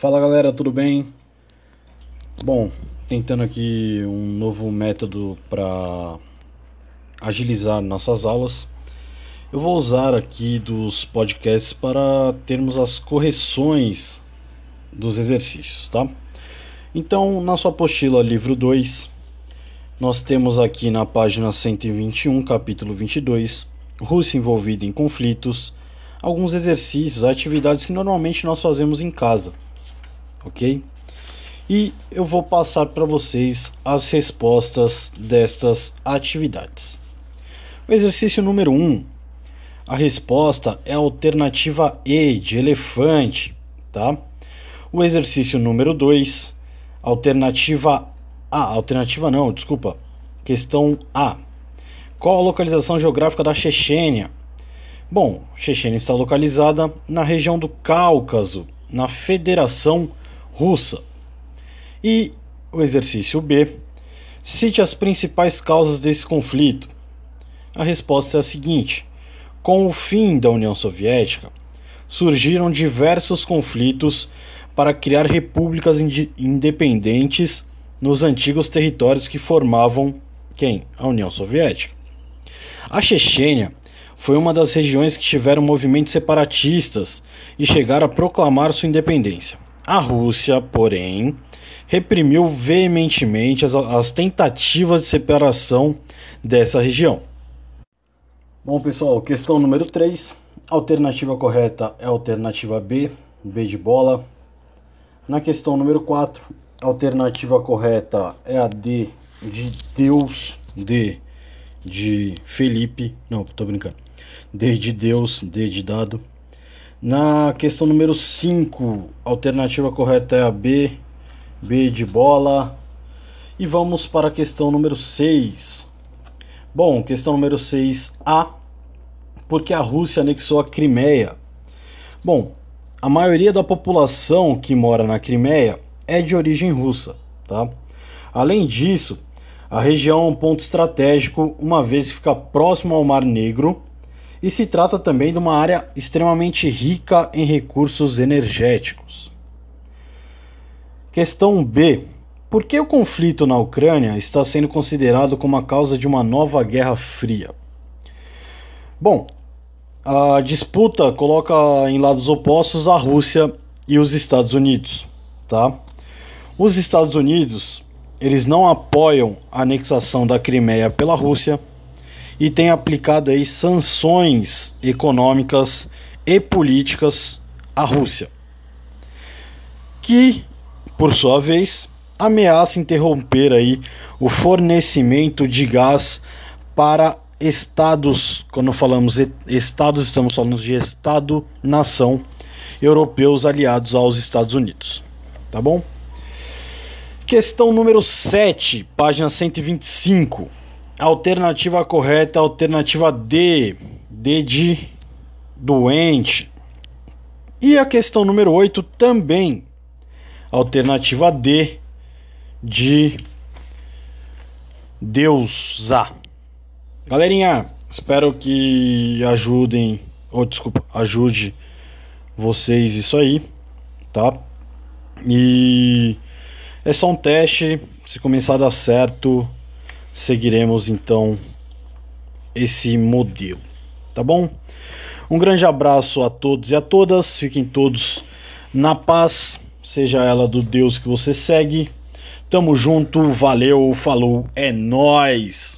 Fala galera, tudo bem? Bom, tentando aqui um novo método para agilizar nossas aulas. Eu vou usar aqui dos podcasts para termos as correções dos exercícios, tá? Então, na sua apostila, livro 2, nós temos aqui na página 121, capítulo 22, Rússia envolvida em conflitos, alguns exercícios, atividades que normalmente nós fazemos em casa ok? E eu vou passar para vocês as respostas destas atividades. O exercício número 1, um, a resposta é a alternativa E de elefante, tá? O exercício número 2, alternativa A, alternativa não, desculpa, questão A. Qual a localização geográfica da Chechênia? Bom, Chechênia está localizada na região do Cáucaso, na Federação russa. E o exercício B. Cite as principais causas desse conflito. A resposta é a seguinte: com o fim da União Soviética, surgiram diversos conflitos para criar repúblicas independentes nos antigos territórios que formavam quem? A União Soviética. A Chechênia foi uma das regiões que tiveram movimentos separatistas e chegaram a proclamar sua independência. A Rússia, porém, reprimiu veementemente as, as tentativas de separação dessa região. Bom, pessoal, questão número 3. Alternativa correta é a alternativa B, B de bola. Na questão número 4, a alternativa correta é a D de Deus, D de Felipe. Não, tô brincando. D de Deus, D de dado. Na questão número 5, a alternativa correta é a B, B de bola. E vamos para a questão número 6. Bom, questão número 6A, porque a Rússia anexou a Crimeia. Bom, a maioria da população que mora na Crimeia é de origem russa, tá? Além disso, a região é um ponto estratégico, uma vez que fica próximo ao Mar Negro e se trata também de uma área extremamente rica em recursos energéticos. Questão B. Por que o conflito na Ucrânia está sendo considerado como a causa de uma nova guerra fria? Bom, a disputa coloca em lados opostos a Rússia e os Estados Unidos, tá? Os Estados Unidos, eles não apoiam a anexação da Crimeia pela Rússia e tem aplicado aí sanções econômicas e políticas à Rússia, que, por sua vez, ameaça interromper aí o fornecimento de gás para estados, quando falamos estados, estamos falando de estado-nação europeus aliados aos Estados Unidos. Tá bom? Questão número 7, página 125. Alternativa correta, alternativa D. D de doente. E a questão número 8 também. Alternativa D de deusa. Galerinha, espero que ajudem, ou desculpa, ajude vocês isso aí, tá? E é só um teste, se começar a dar certo, seguiremos então esse modelo, tá bom? Um grande abraço a todos e a todas, fiquem todos na paz, seja ela do Deus que você segue. Tamo junto, valeu, falou, é nós.